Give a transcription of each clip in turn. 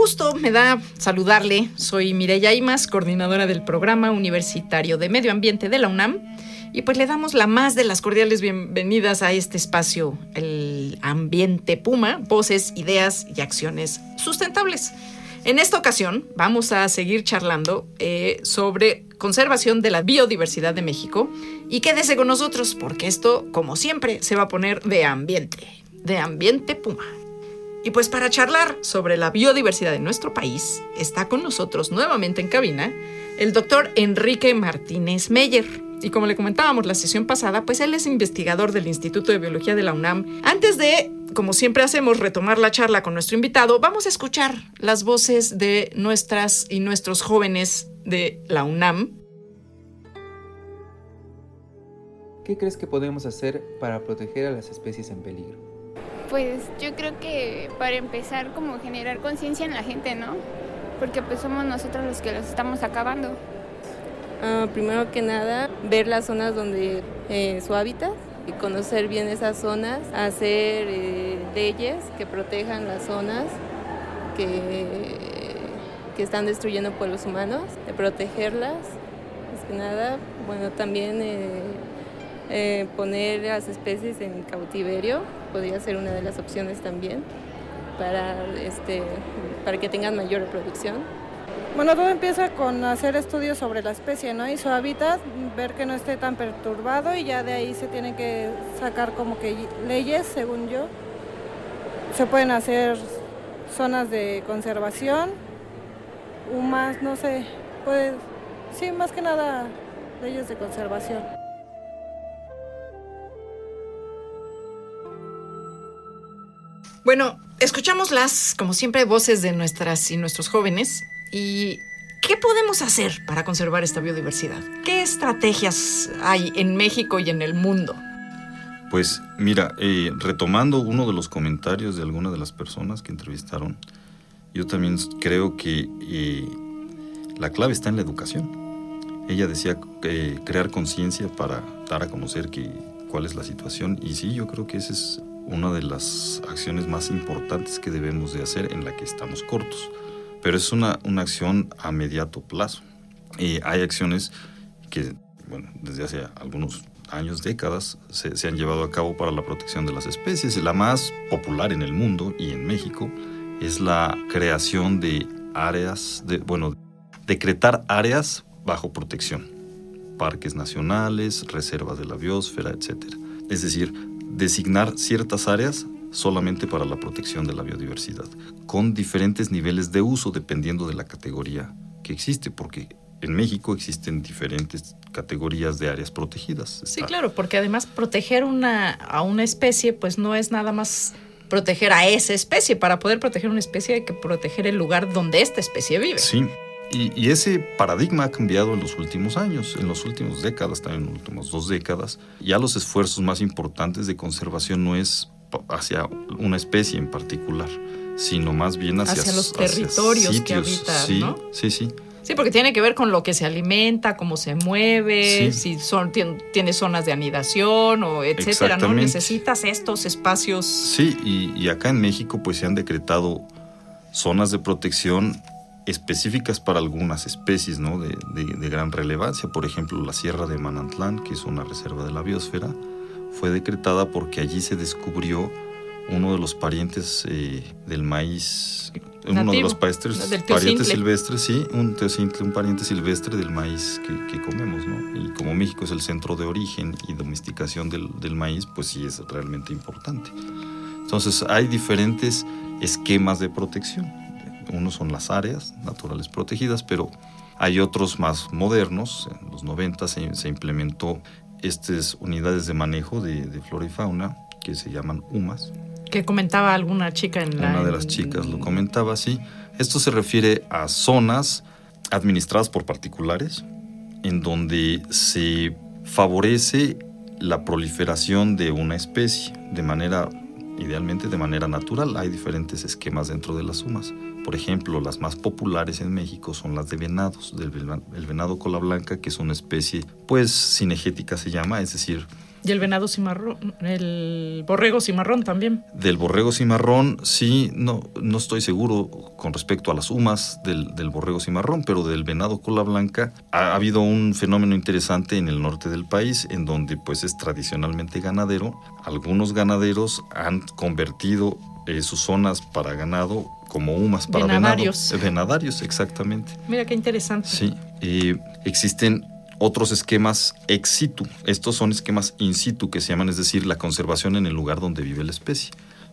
Gusto me da saludarle. Soy Mireya Imas, coordinadora del Programa Universitario de Medio Ambiente de la UNAM. Y pues le damos la más de las cordiales bienvenidas a este espacio, el Ambiente Puma, voces, ideas y acciones sustentables. En esta ocasión vamos a seguir charlando eh, sobre conservación de la biodiversidad de México y quédese con nosotros porque esto, como siempre, se va a poner de ambiente, de ambiente Puma. Y pues para charlar sobre la biodiversidad de nuestro país, está con nosotros nuevamente en cabina el doctor Enrique Martínez Meyer. Y como le comentábamos la sesión pasada, pues él es investigador del Instituto de Biología de la UNAM. Antes de, como siempre hacemos, retomar la charla con nuestro invitado, vamos a escuchar las voces de nuestras y nuestros jóvenes de la UNAM. ¿Qué crees que podemos hacer para proteger a las especies en peligro? Pues yo creo que para empezar como generar conciencia en la gente, ¿no? Porque pues somos nosotros los que los estamos acabando. Uh, primero que nada, ver las zonas donde eh, su hábitat y conocer bien esas zonas, hacer eh, leyes que protejan las zonas que, que están destruyendo pueblos humanos, protegerlas, más que nada, bueno, también eh, eh, poner las especies en cautiverio podría ser una de las opciones también para, este, para que tengan mayor reproducción. Bueno, todo empieza con hacer estudios sobre la especie ¿no? y su hábitat, ver que no esté tan perturbado y ya de ahí se tienen que sacar como que leyes, según yo. Se pueden hacer zonas de conservación, más, no sé, pues sí, más que nada leyes de conservación. Bueno, escuchamos las, como siempre, voces de nuestras y nuestros jóvenes. ¿Y qué podemos hacer para conservar esta biodiversidad? ¿Qué estrategias hay en México y en el mundo? Pues mira, eh, retomando uno de los comentarios de alguna de las personas que entrevistaron, yo también creo que eh, la clave está en la educación. Ella decía eh, crear conciencia para dar a conocer cuál es la situación y sí, yo creo que ese es una de las acciones más importantes que debemos de hacer en la que estamos cortos. Pero es una, una acción a mediato plazo. Y hay acciones que, bueno, desde hace algunos años, décadas, se, se, han llevado a cabo para la protección de las especies. La más popular en el mundo y en México es la creación de áreas, de, bueno, decretar áreas bajo protección. Parques nacionales, reservas de la biosfera, etc. Es decir, designar ciertas áreas solamente para la protección de la biodiversidad, con diferentes niveles de uso dependiendo de la categoría que existe, porque en México existen diferentes categorías de áreas protegidas. Sí, claro, porque además proteger una, a una especie, pues no es nada más proteger a esa especie. Para poder proteger una especie hay que proteger el lugar donde esta especie vive. Sí, y, y, ese paradigma ha cambiado en los últimos años, en las últimas décadas, también en las últimas dos décadas. Ya los esfuerzos más importantes de conservación no es hacia una especie en particular, sino más bien hacia, hacia los territorios hacia que habitan, sí, ¿no? Sí, sí. Sí, porque tiene que ver con lo que se alimenta, cómo se mueve, sí. si son, tiene, tiene, zonas de anidación o etcétera, ¿no? Necesitas estos espacios. Sí, y, y acá en México pues se han decretado zonas de protección específicas para algunas especies ¿no? de, de, de, gran relevancia. Por ejemplo, la Sierra de Manantlán, que es una reserva de la biosfera, fue decretada porque allí se descubrió uno de los parientes eh, del maíz, Nativo, uno de los parientes, parientes silvestres, sí, un teocintle, un pariente silvestre del maíz que, que, comemos, ¿no? Y como México es el centro de origen y domesticación del, del maíz, pues sí es realmente importante. Entonces hay diferentes esquemas de protección uno son las áreas naturales protegidas, pero Hay otros más modernos, en los 90 se, se implementó estas unidades de manejo de, de flora y fauna que se llaman UMAS. Que comentaba alguna chica en la... Una de las chicas lo comentaba así. Esto se refiere a zonas administradas por particulares en donde se favorece la proliferación de una especie de manera, idealmente de manera natural. Hay diferentes esquemas dentro de las sumas. Por ejemplo, las más populares en México son las de venados, del el venado cola blanca, que es una especie, pues, cinegética se llama, es decir, Y el venado cimarrón, el borrego cimarrón también. Del borrego cimarrón, sí, no, no estoy seguro con respecto a las humas del, del borrego cimarrón, pero del venado cola blanca ha, habido un fenómeno interesante en el norte del país, en donde pues es tradicionalmente ganadero. Algunos ganaderos han convertido eh, sus zonas para ganado como humas para Venadarios. venado. Eh, Venadarios, exactamente. Mira qué interesante. Sí, eh, existen otros esquemas ex situ. Estos son esquemas in situ que se llaman, es decir, la conservación en el lugar donde vive la especie.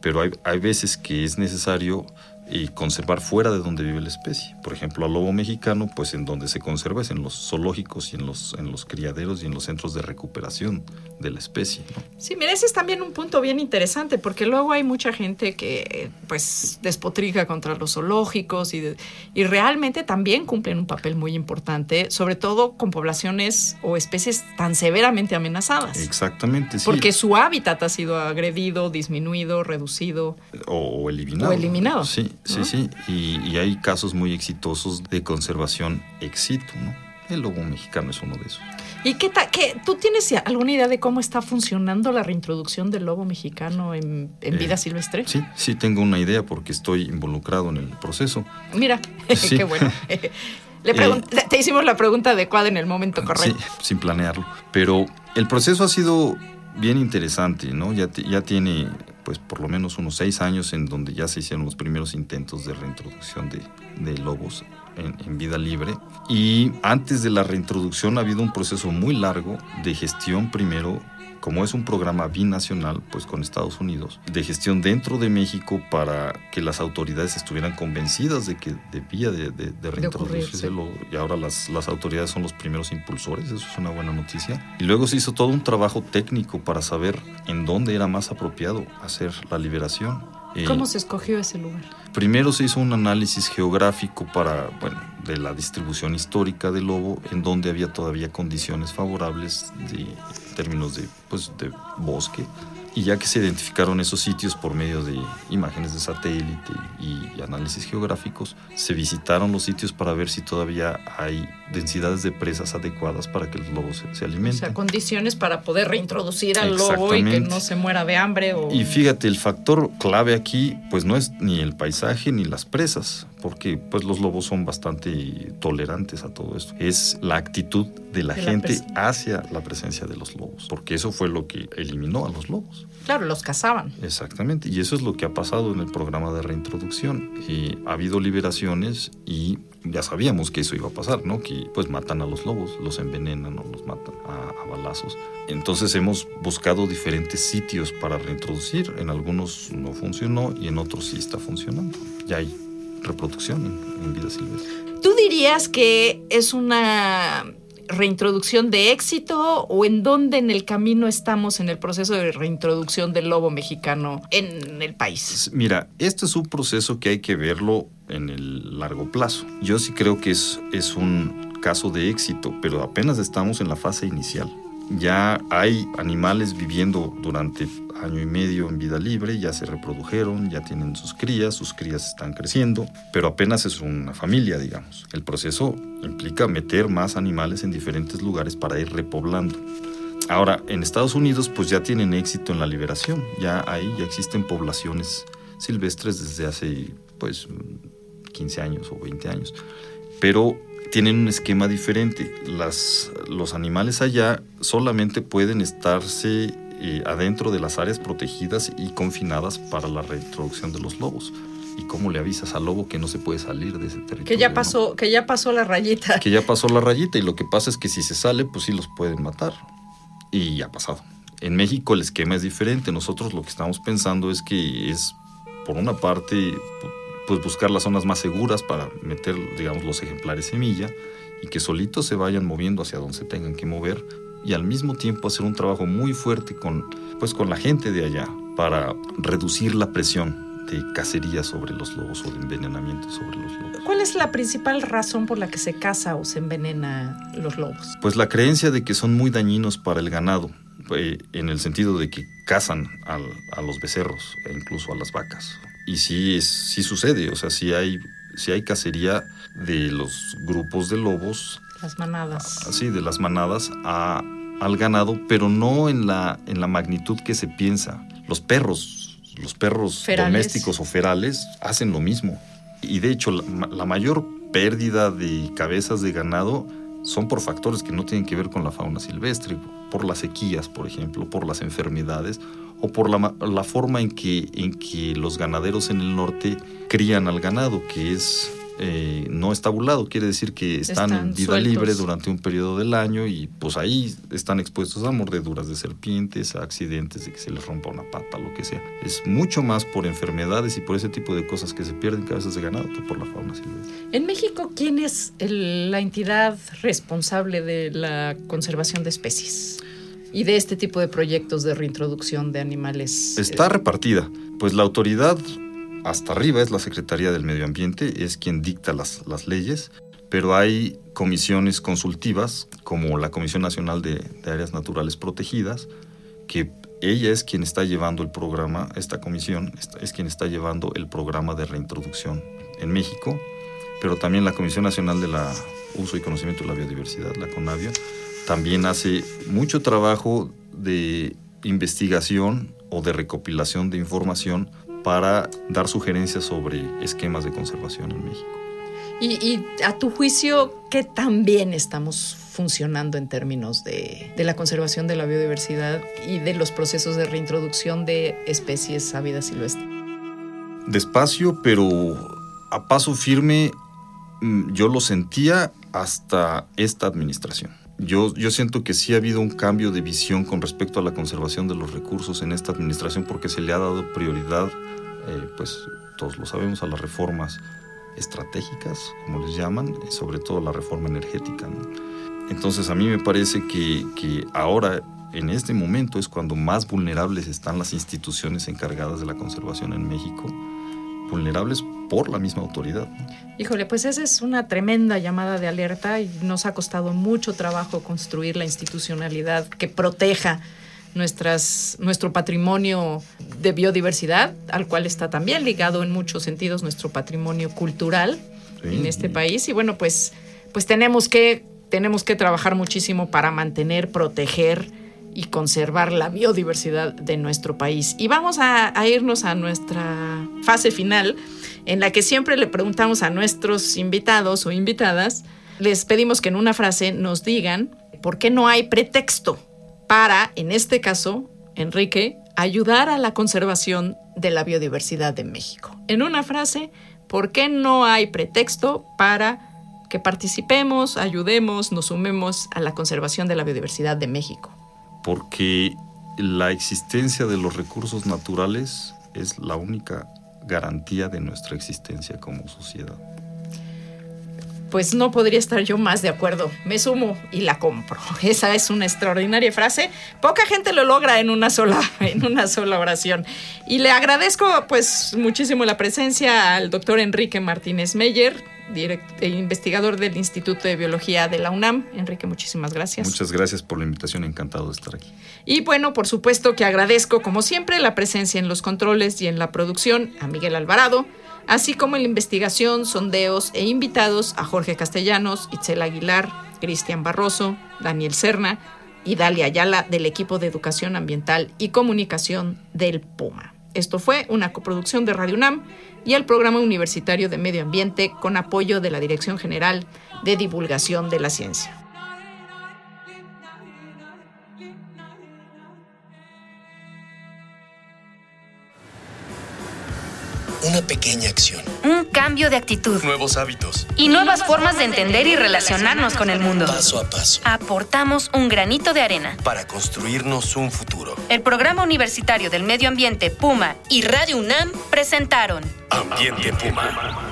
Pero hay, hay veces que es necesario eh, conservar fuera de donde vive la especie. Por ejemplo, al lobo mexicano, pues en donde se conserva es en los zoológicos y en los, en los criaderos y en los centros de recuperación de la especie. ¿no? Sí, mira, ese es también un punto bien interesante, porque luego hay mucha gente que pues despotrica contra los zoológicos y, de- y realmente también cumplen un papel muy importante, sobre todo con poblaciones o especies tan severamente amenazadas. Exactamente, sí. Porque su hábitat ha sido agredido, disminuido, reducido. o, eliminado. O eliminado, sí, ¿no? sí. Y, y hay casos muy exitosos de conservación ex situ, ¿no? El lobo mexicano es uno de esos. ¿Y qué tal? Qué, ¿Tú tienes alguna idea de cómo está funcionando la reintroducción del lobo mexicano en, en Eh, vida silvestre? Sí, sí tengo una idea porque estoy involucrado en el proceso. Mira, Sí. qué bueno. Le pregun- te hicimos la pregunta adecuada en el momento Sí, correcto. sin planearlo. Pero el proceso ha sido bien interesante, ¿no? Ya, ti- ya tiene, pues, por lo menos unos seis años en donde ya se hicieron los primeros intentos de reintroducción de, lobos en vida libre. Y antes de la reintroducción ha habido un proceso muy largo de gestión primero como es un programa binacional, pues con Estados Unidos, de gestión dentro de México para que las autoridades estuvieran convencidas de que debía de, de, de reintroducirse y ahora las, las autoridades son los primeros impulsores, eso es una buena noticia. Y luego se hizo todo un trabajo técnico para saber en dónde era más apropiado hacer la liberación. Eh, ¿Cómo se escogió ese lugar? Primero se hizo un análisis geográfico para, bueno, de la distribución histórica del lobo, en donde había todavía condiciones favorables de en términos de, pues, de bosque. Y ya que se identificaron esos sitios por medio de imágenes de satélite y análisis geográficos, se visitaron los sitios para ver si todavía hay densidades de presas adecuadas para que los lobos se, se O alimenten. sea, condiciones para poder reintroducir al lobo y que no se muera de hambre o... Y fíjate, el factor clave aquí, pues no es ni el paisaje ni las presas, porque pues los lobos son bastante tolerantes a todo esto. Es la actitud de la De la gente pres- hacia la presencia de los lobos, porque eso fue lo que eliminó a los lobos. Claro, los cazaban. Exactamente, y eso es lo que ha pasado en el programa de reintroducción. Y ha habido liberaciones y ya sabíamos que eso iba a pasar, ¿no? Que pues matan a los lobos, los envenenan o los matan a, a balazos. Entonces hemos buscado diferentes sitios para reintroducir. En algunos no funcionó y en otros sí está funcionando. Ya hay reproducción en, en vida silvestre. ¿Tú dirías que es una reintroducción de éxito o en dónde en el camino estamos en el proceso de reintroducción del lobo mexicano en el país? Mira, este es un proceso que hay que verlo en el largo plazo. Yo sí creo que es, es un caso de éxito, pero apenas estamos en la fase inicial. Ya hay animales viviendo durante año y medio en vida libre, ya se reprodujeron, ya tienen sus crías, sus crías están creciendo, pero apenas es una familia, digamos. El proceso implica meter más animales en diferentes lugares para ir repoblando. Ahora, en Estados Unidos pues ya tienen éxito en la liberación, ya ahí ya existen poblaciones silvestres desde hace pues 15 años o 20 años, pero tienen un esquema diferente. Las, los animales allá solamente pueden estarse eh, adentro de las áreas protegidas y confinadas para la reintroducción de los lobos. ¿Y cómo le avisas al lobo que no se puede salir de ese territorio? Que ya no? pasó, que ya pasó la rayita. que ya pasó la rayita y lo que pasa es que si se sale, pues sí los pueden matar. Y ya ha pasado. En México el esquema es diferente. Nosotros lo que estamos pensando es que es, por una parte, pues buscar las zonas más seguras para meter, digamos, los ejemplares semilla y que solitos se vayan moviendo hacia donde se tengan que mover y al mismo tiempo hacer un trabajo muy fuerte con, pues, con la gente de allá para reducir la presión de cacería sobre los lobos o de envenenamiento sobre los lobos. ¿Cuál es la principal razón por la que se caza o se envenena los lobos? Pues la creencia de que son muy dañinos para el ganado, eh, en el sentido de que cazan al, a los becerros e incluso a las vacas. Y sí, es, sí sucede, o sea, sí hay, sí hay cacería de los grupos de lobos. Las manadas. Sí, de las manadas a, al ganado, pero no en la, en la magnitud que se piensa. Los perros, los perros Ferales. domésticos o ferales hacen lo mismo. Y de hecho, la, la mayor pérdida de cabezas de ganado son por factores que no tienen que ver con la fauna silvestre, por las sequías, por ejemplo, por las enfermedades o por la, la forma en que, en que los ganaderos en el norte crían al ganado, que es eh, no estabulado, quiere decir que están, Están en vida sueltos. libre durante un periodo del año y pues ahí están expuestos a mordeduras de serpientes, a accidentes de que se les rompa una pata, lo que sea. Es mucho más por enfermedades y por ese tipo de cosas que se pierden cabezas de ganado que por la fauna silvestre. En México, ¿quién es el- la entidad responsable de la conservación de especies? Y de este tipo de proyectos de reintroducción de animales. Está repartida. Pues la autoridad hasta arriba es la Secretaría del Medio Ambiente, es quien dicta las, leyes, pero hay comisiones consultivas, como la Comisión Nacional de, Áreas Naturales Protegidas, que ella es quien está llevando el programa, esta comisión es quien está llevando el programa de reintroducción en México, pero también la Comisión Nacional de Uso y Conocimiento de la Biodiversidad, la CONAVIA, también hace mucho trabajo de investigación o de recopilación de información para dar sugerencias sobre esquemas de conservación en México. Y, y a tu juicio, ¿qué tan bien estamos funcionando en términos de, de la conservación de la biodiversidad y de los procesos de reintroducción de especies a vida silvestre? Despacio, pero a paso firme, mm, yo lo sentía hasta esta administración. Yo, yo siento que sí ha habido un cambio de visión con respecto a la conservación de los recursos en esta administración porque se le ha dado prioridad, eh, pues todos lo sabemos, a las reformas estratégicas, como les llaman, sobre todo la reforma energética. ¿no? Entonces a mí me parece que, que ahora, en este momento, es cuando más vulnerables están las instituciones encargadas de la conservación en México, vulnerables por la misma autoridad. Híjole, pues esa es una tremenda llamada de alerta y nos ha costado mucho trabajo construir la institucionalidad que proteja nuestras, nuestro patrimonio de biodiversidad, al cual está también ligado en muchos sentidos nuestro patrimonio cultural Sí. en este país. Y bueno, pues, pues tenemos, que, tenemos que trabajar muchísimo para mantener, proteger y conservar la biodiversidad de nuestro país. Y vamos a, irnos a nuestra fase final, en la que siempre le preguntamos a nuestros invitados o invitadas, les pedimos que en una frase nos digan por qué no hay pretexto para, en este caso, Enrique, ayudar a la conservación de la biodiversidad de México. En una frase, ¿por qué no hay pretexto para que participemos, ayudemos, nos sumemos a la conservación de la biodiversidad de México? Porque la existencia de los recursos naturales es la única garantía de nuestra existencia como sociedad. Pues no podría estar yo más de acuerdo. Me sumo y la compro. Esa es una extraordinaria frase. Poca gente lo logra en una sola, en una sola oración. Y le agradezco pues muchísimo la presencia al doctor Enrique Martínez Meyer, direct- e investigador del Instituto de Biología de la UNAM. Enrique, muchísimas gracias. Muchas gracias por la invitación, encantado de estar aquí. Y bueno, por supuesto que agradezco, como siempre, la presencia en los controles y en la producción a Miguel Alvarado, así como en la investigación, sondeos e invitados a Jorge Castellanos, Itzel Aguilar, Cristian Barroso, Daniel Serna y Dalia Ayala del equipo de Educación Ambiental y Comunicación del PUMA. Esto fue una coproducción de Radio UNAM y el Programa Universitario de Medio Ambiente con apoyo de la Dirección General de Divulgación de la Ciencia. Una pequeña acción. Un cambio de actitud Nuevos hábitos. y nuevas formas de entender y relacionarnos con el mundo. Paso a paso. Aportamos un granito de arena. Para construirnos un futuro. El Programa Universitario del Medio Ambiente Puma y Radio UNAM presentaron Ambiente Puma.